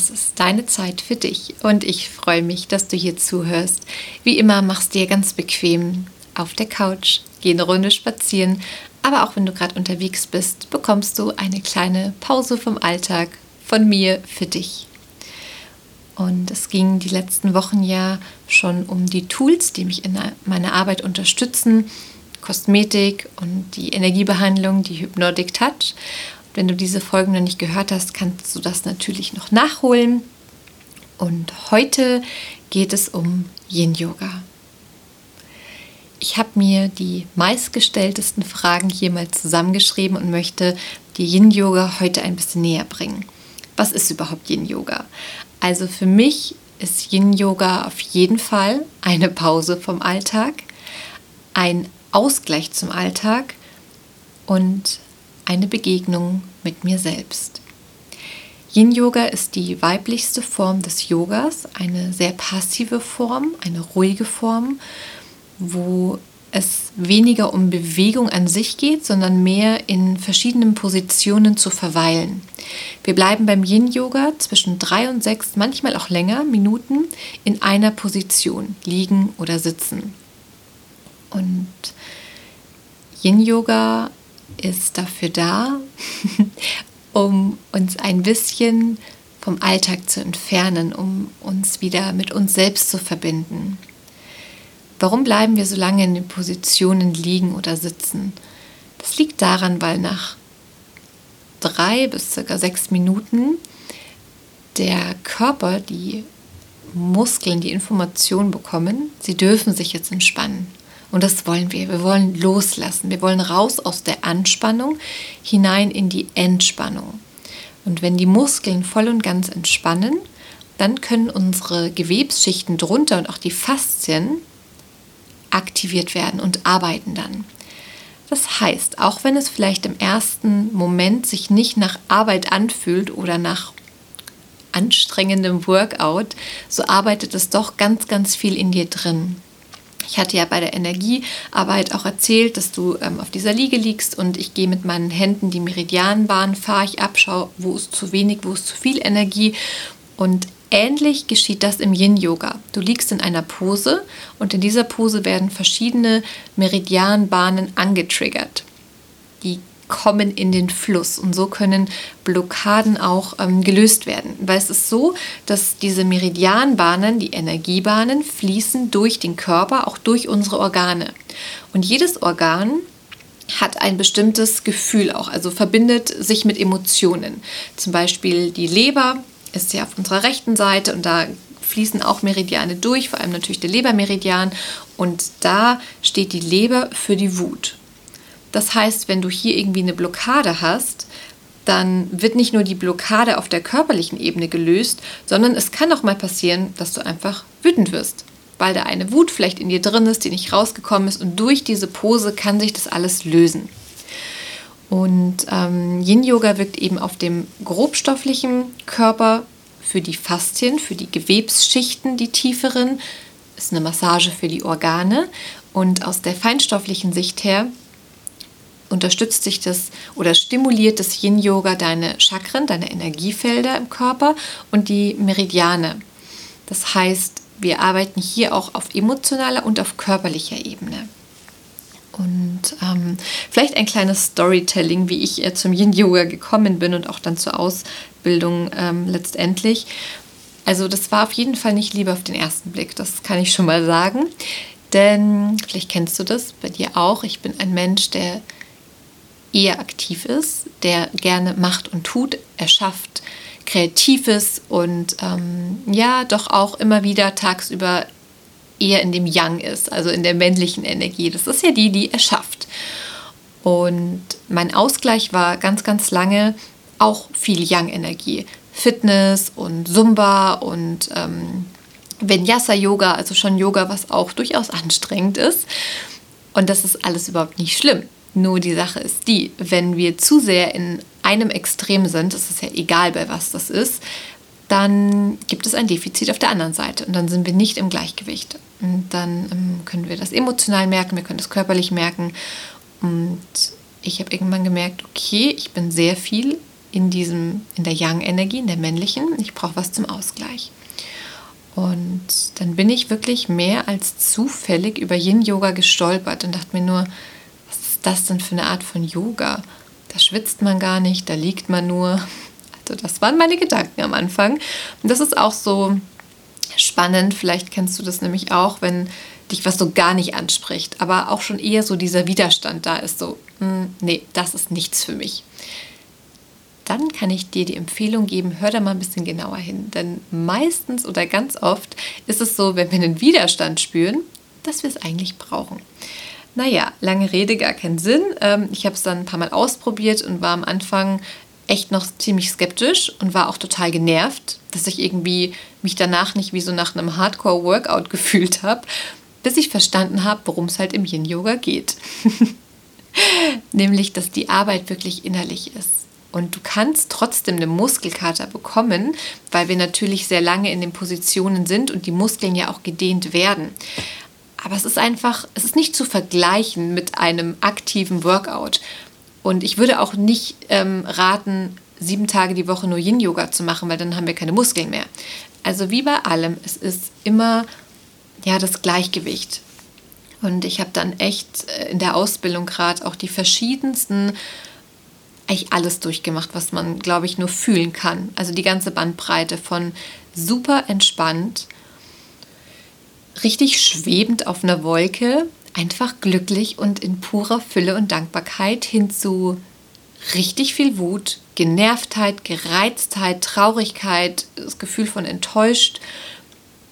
Es ist deine Zeit für dich und ich freue mich, dass du hier zuhörst. Wie immer machst dir ganz bequem auf der Couch, geh eine Runde spazieren, aber auch wenn du gerade unterwegs bist, bekommst du eine kleine Pause vom Alltag von mir für dich. Und es ging die letzten Wochen ja schon um die Tools, die mich in meiner Arbeit unterstützen. Kosmetik und die Energiebehandlung, die Hypnotic Touch. Wenn du diese Folgen noch nicht gehört hast, kannst du das natürlich noch nachholen. Und heute geht es um Yin Yoga. Ich habe mir die meistgestelltesten Fragen hier mal zusammengeschrieben und möchte die Yin Yoga heute ein bisschen näher bringen. Was ist überhaupt Yin Yoga? Also für mich ist Yin Yoga auf jeden Fall eine Pause vom Alltag, ein Ausgleich zum Alltag und eine Begegnung mit mir selbst. Yin Yoga ist die weiblichste Form des Yogas, eine sehr passive Form, eine ruhige Form, wo es weniger um Bewegung an sich geht, sondern mehr in verschiedenen Positionen zu verweilen. Wir bleiben beim Yin Yoga zwischen drei und sechs, manchmal auch länger, Minuten in einer Position, liegen oder sitzen. Und Yin Yoga ist dafür da, um uns ein bisschen vom Alltag zu entfernen, um uns wieder mit uns selbst zu verbinden. Warum bleiben wir so lange in den Positionen liegen oder sitzen? Das liegt daran, weil nach drei bis circa sechs Minuten der Körper, die Muskeln, die Information bekommen, sie dürfen sich jetzt entspannen. Und das wollen wir. Wir wollen loslassen. Wir wollen raus aus der Anspannung hinein in die Entspannung. Und wenn die Muskeln voll und ganz entspannen, dann können unsere Gewebsschichten drunter und auch die Faszien aktiviert werden und arbeiten dann. Das heißt, auch wenn es vielleicht im ersten Moment sich nicht nach Arbeit anfühlt oder nach anstrengendem Workout, so arbeitet es doch ganz, ganz viel in dir drin. Ich hatte ja bei der Energiearbeit auch erzählt, dass du ähm, auf dieser Liege liegst und ich gehe mit meinen Händen die Meridianbahn, fahre ich ab, schaue, wo ist zu wenig, wo ist zu viel Energie. Und ähnlich geschieht das im Yin-Yoga. Du liegst in einer Pose und in dieser Pose werden verschiedene Meridianbahnen angetriggert. Kommen in den Fluss und so können Blockaden auch ähm, gelöst werden. Weil es ist so, dass diese Meridianbahnen, die Energiebahnen, fließen durch den Körper, auch durch unsere Organe. Und jedes Organ hat ein bestimmtes Gefühl auch, also verbindet sich mit Emotionen. Zum Beispiel die Leber ist ja auf unserer rechten Seite und da fließen auch Meridiane durch, vor allem natürlich der Lebermeridian. Und da steht die Leber für die Wut. Das heißt, wenn du hier irgendwie eine Blockade hast, dann wird nicht nur die Blockade auf der körperlichen Ebene gelöst, sondern es kann auch mal passieren, dass du einfach wütend wirst, weil da eine Wut vielleicht in dir drin ist, die nicht rausgekommen ist und durch diese Pose kann sich das alles lösen. Und ähm, Yin Yoga wirkt eben auf dem grobstofflichen Körper für die Faszien, für die Gewebsschichten, die tieferen, ist eine Massage für die Organe und aus der feinstofflichen Sicht her unterstützt sich das oder stimuliert das Yin-Yoga deine Chakren, deine Energiefelder im Körper und die Meridiane. Das heißt, wir arbeiten hier auch auf emotionaler und auf körperlicher Ebene. Und ähm, vielleicht ein kleines Storytelling, wie ich äh, zum Yin-Yoga gekommen bin und auch dann zur Ausbildung ähm, letztendlich. Also das war auf jeden Fall nicht Liebe auf den ersten Blick, das kann ich schon mal sagen. Denn vielleicht kennst du das bei dir auch. Ich bin ein Mensch, der eher aktiv ist, der gerne macht und tut, erschafft, kreativ ist und ähm, ja, doch auch immer wieder tagsüber eher in dem Yang ist, also in der männlichen Energie. Das ist ja die, die erschafft. Und mein Ausgleich war ganz, ganz lange auch viel Yang-Energie. Fitness und Zumba und ähm, Vinyasa-Yoga, also schon Yoga, was auch durchaus anstrengend ist. Und das ist alles überhaupt nicht schlimm. Nur die Sache ist die, wenn wir zu sehr in einem Extrem sind, ist ja egal, bei was das ist, dann gibt es ein Defizit auf der anderen Seite und dann sind wir nicht im Gleichgewicht. Und dann ähm, können wir das emotional merken, wir können das körperlich merken. Und ich habe irgendwann gemerkt, okay, ich bin sehr viel in diesem, in der Yang-Energie, in der männlichen. Ich brauche was zum Ausgleich. Und dann bin ich wirklich mehr als zufällig über Yin-Yoga gestolpert und dachte mir nur, ist das denn für eine Art von Yoga? Da schwitzt man gar nicht, da liegt man nur. Also das waren meine Gedanken am Anfang. Und das ist auch so spannend. Vielleicht kennst du das nämlich auch, wenn dich was so gar nicht anspricht, aber auch schon eher so dieser Widerstand da ist, so, hm, nee, das ist nichts für mich dann kann ich dir die Empfehlung geben, hör da mal ein bisschen genauer hin. Denn meistens oder ganz oft ist es so, wenn wir einen Widerstand spüren, dass wir es eigentlich brauchen. Naja, lange Rede, gar keinen Sinn. Ähm, ich habe es dann ein paar Mal ausprobiert und war am Anfang echt noch ziemlich skeptisch und war auch total genervt, dass ich irgendwie mich danach nicht wie so nach einem Hardcore-Workout gefühlt habe, bis ich verstanden habe, worum es halt im Yin-Yoga geht. Nämlich, dass die Arbeit wirklich innerlich ist. Und du kannst trotzdem eine Muskelkater bekommen, weil wir natürlich sehr lange in den Positionen sind und die Muskeln ja auch gedehnt werden. Aber es ist einfach, es ist nicht zu vergleichen mit einem aktiven Workout. Und ich würde auch nicht ähm, raten, sieben Tage die Woche nur Yin-Yoga zu machen, weil dann haben wir keine Muskeln mehr. Also wie bei allem, es ist immer ja das Gleichgewicht. Und ich habe dann echt äh, in der Ausbildung gerade auch die verschiedensten eigentlich alles durchgemacht, was man, glaube ich, nur fühlen kann. Also die ganze Bandbreite von super entspannt, richtig schwebend auf einer Wolke, einfach glücklich und in purer Fülle und Dankbarkeit hin zu richtig viel Wut, Genervtheit, Gereiztheit, Traurigkeit, das Gefühl von enttäuscht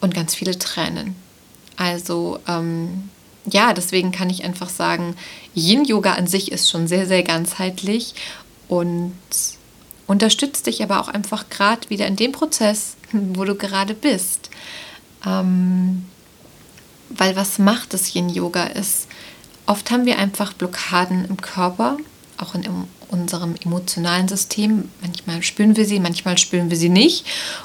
und ganz viele Tränen. Also ähm, ja, deswegen kann ich einfach sagen, Yin-Yoga an sich ist schon sehr, sehr ganzheitlich und unterstützt dich aber auch einfach gerade wieder in dem Prozess, wo du gerade bist. Ähm, weil was macht das Yin-Yoga ist, oft haben wir einfach Blockaden im Körper, auch in unserem emotionalen System. Manchmal spüren wir sie, manchmal spüren wir sie nicht.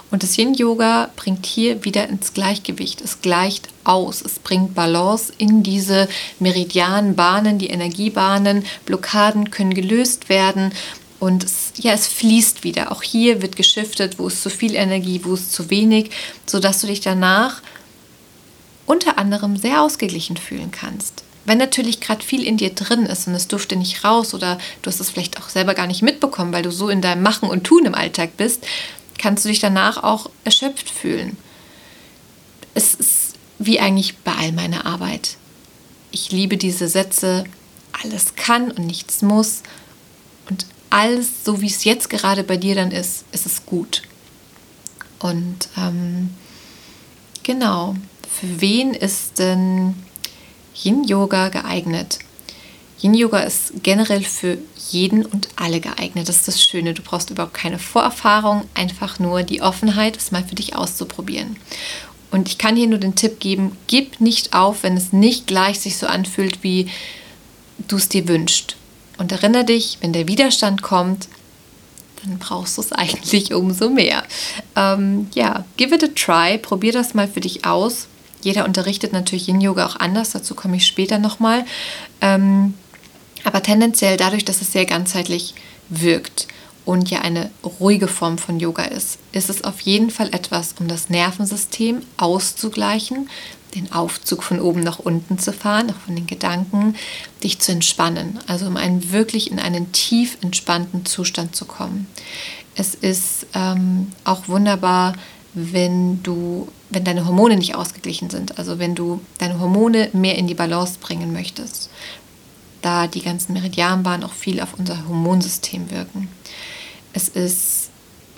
Und das Yin-Yoga bringt hier wieder ins Gleichgewicht. Es gleicht aus. Es bringt Balance in diese Meridianbahnen, die Energiebahnen. Blockaden können gelöst werden. Und es, ja, es fließt wieder. Auch hier wird geschiftet, wo ist zu viel Energie, wo ist zu wenig, sodass du dich danach unter anderem sehr ausgeglichen fühlen kannst. Wenn natürlich gerade viel in dir drin ist und es durfte nicht raus oder du hast es vielleicht auch selber gar nicht mitbekommen, weil du so in deinem Machen und Tun im Alltag bist, kannst du dich danach auch erschöpft fühlen. Es ist wie eigentlich bei all meiner Arbeit. Ich liebe diese Sätze, alles kann und nichts muss und alles so, wie es jetzt gerade bei dir dann ist, ist es gut. Und ähm, genau, für wen ist denn Yin-Yoga geeignet? Yin-Yoga ist generell für jeden und alle geeignet. Das ist das Schöne. Du brauchst überhaupt keine Vorerfahrung, einfach nur die Offenheit, es mal für dich auszuprobieren. Und ich kann hier nur den Tipp geben, gib nicht auf, wenn es nicht gleich sich so anfühlt, wie du es dir wünschst. Und erinnere dich, wenn der Widerstand kommt, dann brauchst du es eigentlich umso mehr. Ähm, ja, give it a try, probier das mal für dich aus. Jeder unterrichtet natürlich Yin Yoga auch anders, dazu komme ich später nochmal. Ähm, aber tendenziell dadurch, dass es sehr ganzheitlich wirkt und ja eine ruhige Form von Yoga ist, ist es auf jeden Fall etwas, um das Nervensystem auszugleichen, den Aufzug von oben nach unten zu fahren, auch von den Gedanken, dich zu entspannen, also um einen wirklich in einen tief entspannten Zustand zu kommen. Es ist ähm, auch wunderbar, wenn du, wenn deine Hormone nicht ausgeglichen sind, also wenn du deine Hormone mehr in die Balance bringen möchtest, da die ganzen Meridianbahnen auch viel auf unser Hormonsystem wirken. Es ist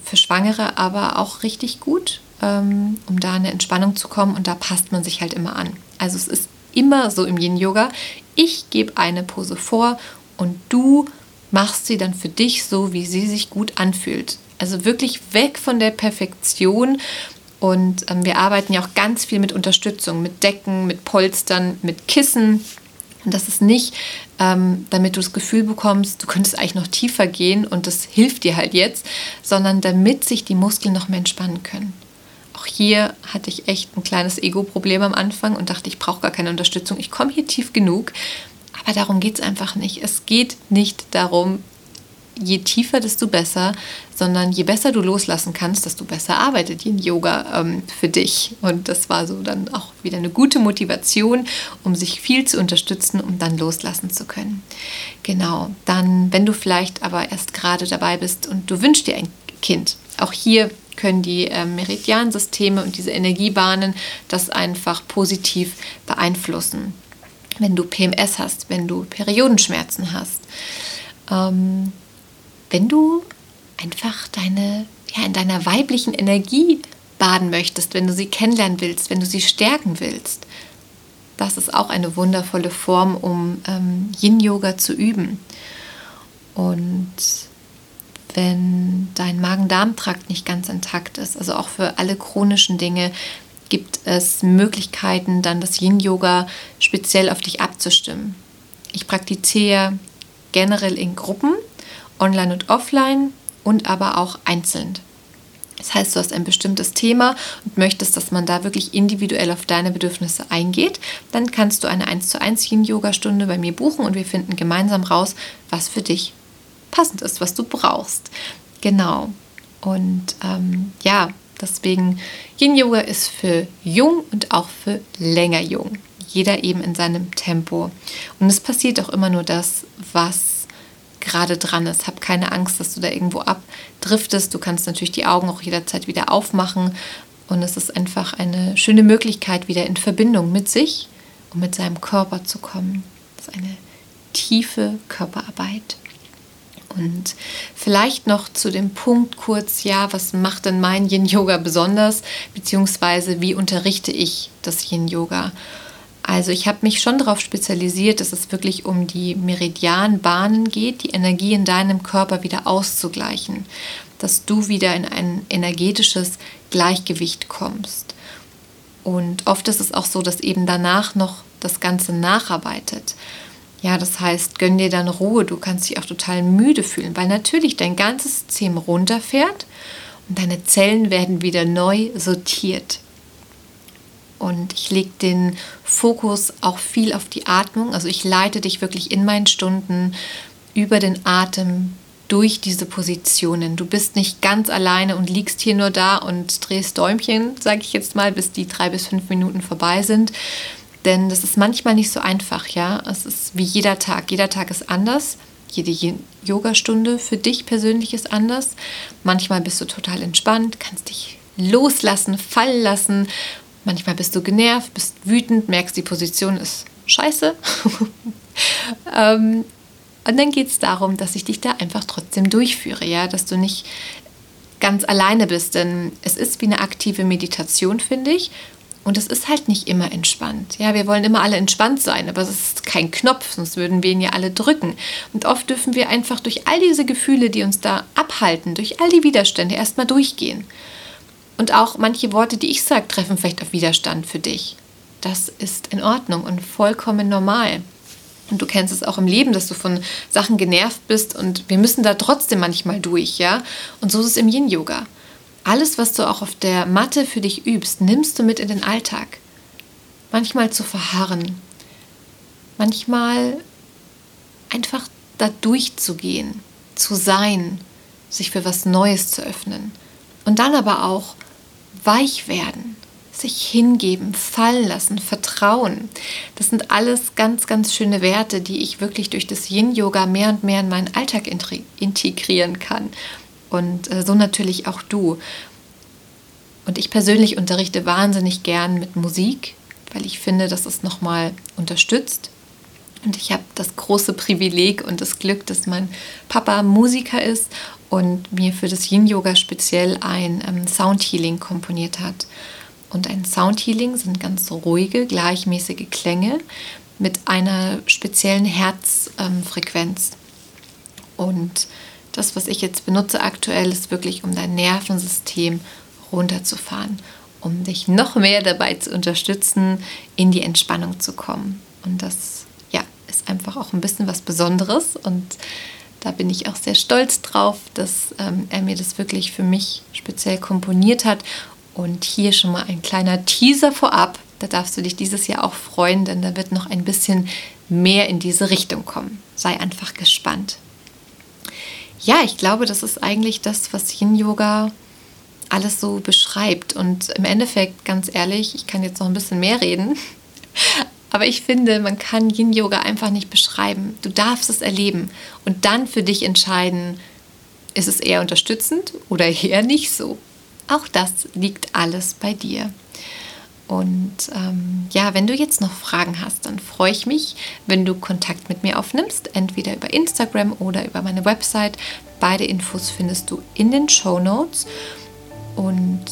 für Schwangere aber auch richtig gut, ähm, um da eine Entspannung zu kommen und da passt man sich halt immer an. Also es ist immer so im Yin Yoga, ich gebe eine Pose vor und du machst sie dann für dich so, wie sie sich gut anfühlt. Also wirklich weg von der Perfektion. Und ähm, wir arbeiten ja auch ganz viel mit Unterstützung, mit Decken, mit Polstern, mit Kissen. Und das ist nicht, ähm, damit du das Gefühl bekommst, du könntest eigentlich noch tiefer gehen und das hilft dir halt jetzt, sondern damit sich die Muskeln noch mehr entspannen können. Auch hier hatte ich echt ein kleines Ego-Problem am Anfang und dachte, ich brauche gar keine Unterstützung. Ich komme hier tief genug. Aber darum geht es einfach nicht. Es geht nicht darum, je tiefer, desto besser, sondern je besser du loslassen kannst, desto besser arbeitet Yin Yoga ähm, für dich. Und das war so dann auch wieder eine gute Motivation, um sich viel zu unterstützen, um dann loslassen zu können. Genau, dann, wenn du vielleicht aber erst gerade dabei bist und du wünschst dir ein Kind, auch hier können die äh, Meridiansysteme und diese Energiebahnen das einfach positiv beeinflussen. Wenn du PMS hast, wenn du Periodenschmerzen hast. Ähm, wenn du einfach deine, ja, in deiner weiblichen Energie baden möchtest, wenn du sie kennenlernen willst, wenn du sie stärken willst. Das ist auch eine wundervolle Form, um ähm, Yin-Yoga zu üben. Und wenn dein Magen-Darm-Trakt nicht ganz intakt ist, also auch für alle chronischen Dinge, gibt es Möglichkeiten, dann das Yin-Yoga speziell auf dich abzustimmen. Ich praktiziere generell in Gruppen online und offline und aber auch einzeln. Das heißt, du hast ein bestimmtes Thema und möchtest, dass man da wirklich individuell auf deine Bedürfnisse eingeht, dann kannst du eine 1 zu 1 Yin-Yoga-Stunde bei mir buchen und wir finden gemeinsam raus, was für dich passend ist, was du brauchst. Genau. Und ähm, ja, deswegen Yin-Yoga ist für jung und auch für länger jung. Jeder eben in seinem Tempo. Und es passiert auch immer nur das, was gerade dran ist. Hab keine Angst, dass du da irgendwo abdriftest. Du kannst natürlich die Augen auch jederzeit wieder aufmachen. Und es ist einfach eine schöne Möglichkeit, wieder in Verbindung mit sich und mit seinem Körper zu kommen. Das ist eine tiefe Körperarbeit. Und vielleicht noch zu dem Punkt kurz, ja, was macht denn mein Yin-Yoga besonders, beziehungsweise wie unterrichte ich das Yin-Yoga? Also ich habe mich schon darauf spezialisiert, dass es wirklich um die Meridianbahnen geht, die Energie in deinem Körper wieder auszugleichen, dass du wieder in ein energetisches Gleichgewicht kommst. Und oft ist es auch so, dass eben danach noch das Ganze nacharbeitet. Ja, das heißt, gönn dir dann Ruhe, du kannst dich auch total müde fühlen, weil natürlich dein ganzes System runterfährt und deine Zellen werden wieder neu sortiert. Und ich lege den Fokus auch viel auf die Atmung. Also ich leite dich wirklich in meinen Stunden über den Atem durch diese Positionen. Du bist nicht ganz alleine und liegst hier nur da und drehst Däumchen, sage ich jetzt mal, bis die drei bis fünf Minuten vorbei sind. Denn das ist manchmal nicht so einfach, ja. Es ist wie jeder Tag. Jeder Tag ist anders. Jede Yogastunde für dich persönlich ist anders. Manchmal bist du total entspannt, kannst dich loslassen, fallen lassen Manchmal bist du genervt, bist wütend, merkst, die Position ist scheiße. ähm, und dann geht es darum, dass ich dich da einfach trotzdem durchführe, ja, dass du nicht ganz alleine bist, denn es ist wie eine aktive Meditation, finde ich. Und es ist halt nicht immer entspannt. Ja, wir wollen immer alle entspannt sein, aber es ist kein Knopf, sonst würden wir ihn ja alle drücken. Und oft dürfen wir einfach durch all diese Gefühle, die uns da abhalten, durch all die Widerstände erstmal durchgehen. Und auch manche Worte, die ich sage, treffen vielleicht auf Widerstand für dich. Das ist in Ordnung und vollkommen normal. Und du kennst es auch im Leben, dass du von Sachen genervt bist und wir müssen da trotzdem manchmal durch, ja? Und so ist es im Yin-Yoga. Alles, was du auch auf der Matte für dich übst, nimmst du mit in den Alltag. Manchmal zu verharren, manchmal einfach da durchzugehen, zu sein, sich für was Neues zu öffnen. Und dann aber auch weich werden, sich hingeben, fallen lassen, vertrauen. Das sind alles ganz, ganz schöne Werte, die ich wirklich durch das Yin-Yoga mehr und mehr in meinen Alltag integrieren kann. Und äh, so natürlich auch du. Und ich persönlich unterrichte wahnsinnig gern mit Musik, weil ich finde, dass es nochmal unterstützt. Und ich habe das große Privileg und das Glück, dass mein Papa Musiker ist und mir für das Yin-Yoga speziell ein ähm, Soundhealing komponiert hat. Und ein Soundhealing sind ganz ruhige, gleichmäßige Klänge mit einer speziellen Herzfrequenz. Ähm, Und das, was ich jetzt benutze aktuell, ist wirklich, um dein Nervensystem runterzufahren, um dich noch mehr dabei zu unterstützen, in die Entspannung zu kommen. Und das ja, ist einfach auch ein bisschen was Besonderes und da bin ich auch sehr stolz drauf, dass ähm, er mir das wirklich für mich speziell komponiert hat. Und hier schon mal ein kleiner Teaser vorab. Da darfst du dich dieses Jahr auch freuen, denn da wird noch ein bisschen mehr in diese Richtung kommen. Sei einfach gespannt. Ja, ich glaube, das ist eigentlich das, was Yin Yoga alles so beschreibt. Und im Endeffekt, ganz ehrlich, ich kann jetzt noch ein bisschen mehr reden, aber ich finde, man kann Yin Yoga einfach nicht beschreiben. Du darfst es erleben und dann für dich entscheiden, ist es eher unterstützend oder eher nicht so. Auch das liegt alles bei dir. Und ähm, ja, wenn du jetzt noch Fragen hast, dann freue ich mich, wenn du Kontakt mit mir aufnimmst, entweder über Instagram oder über meine Website. Beide Infos findest du in den Show Notes. Und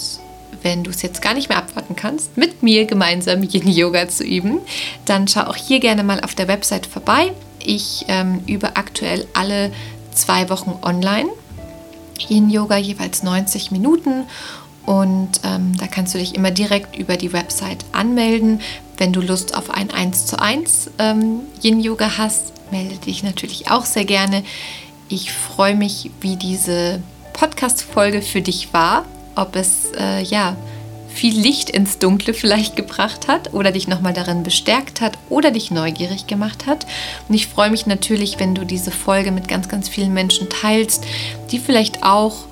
wenn du es jetzt gar nicht mehr abwarten kannst, mit mir gemeinsam Yin-Yoga zu üben, dann schau auch hier gerne mal auf der Website vorbei. Ich ähm, übe aktuell alle zwei Wochen online. Yin-Yoga jeweils 90 Minuten und ähm, da kannst du dich immer direkt über die Website anmelden. Wenn du Lust auf ein 1 zu 1 ähm, Yin-Yoga hast, melde dich natürlich auch sehr gerne. Ich freue mich, wie diese Podcast-Folge für dich war ob es äh, ja viel Licht ins Dunkle vielleicht gebracht hat oder dich nochmal darin bestärkt hat oder dich neugierig gemacht hat. Und ich freue mich natürlich, wenn du diese Folge mit ganz, ganz vielen Menschen teilst, die vielleicht auch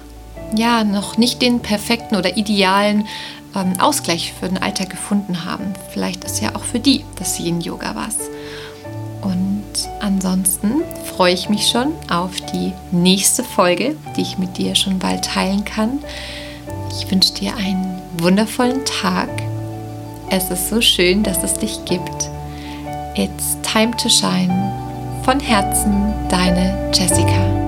ja noch nicht den perfekten oder idealen ähm, Ausgleich für den Alltag gefunden haben. Vielleicht ist ja auch für die das Yin-Yoga was. Und ansonsten freue ich mich schon auf die nächste Folge, die ich mit dir schon bald teilen kann. Ich wünsche dir einen wundervollen Tag. Es ist so schön, dass es dich gibt. It's time to shine. Von Herzen, deine Jessica.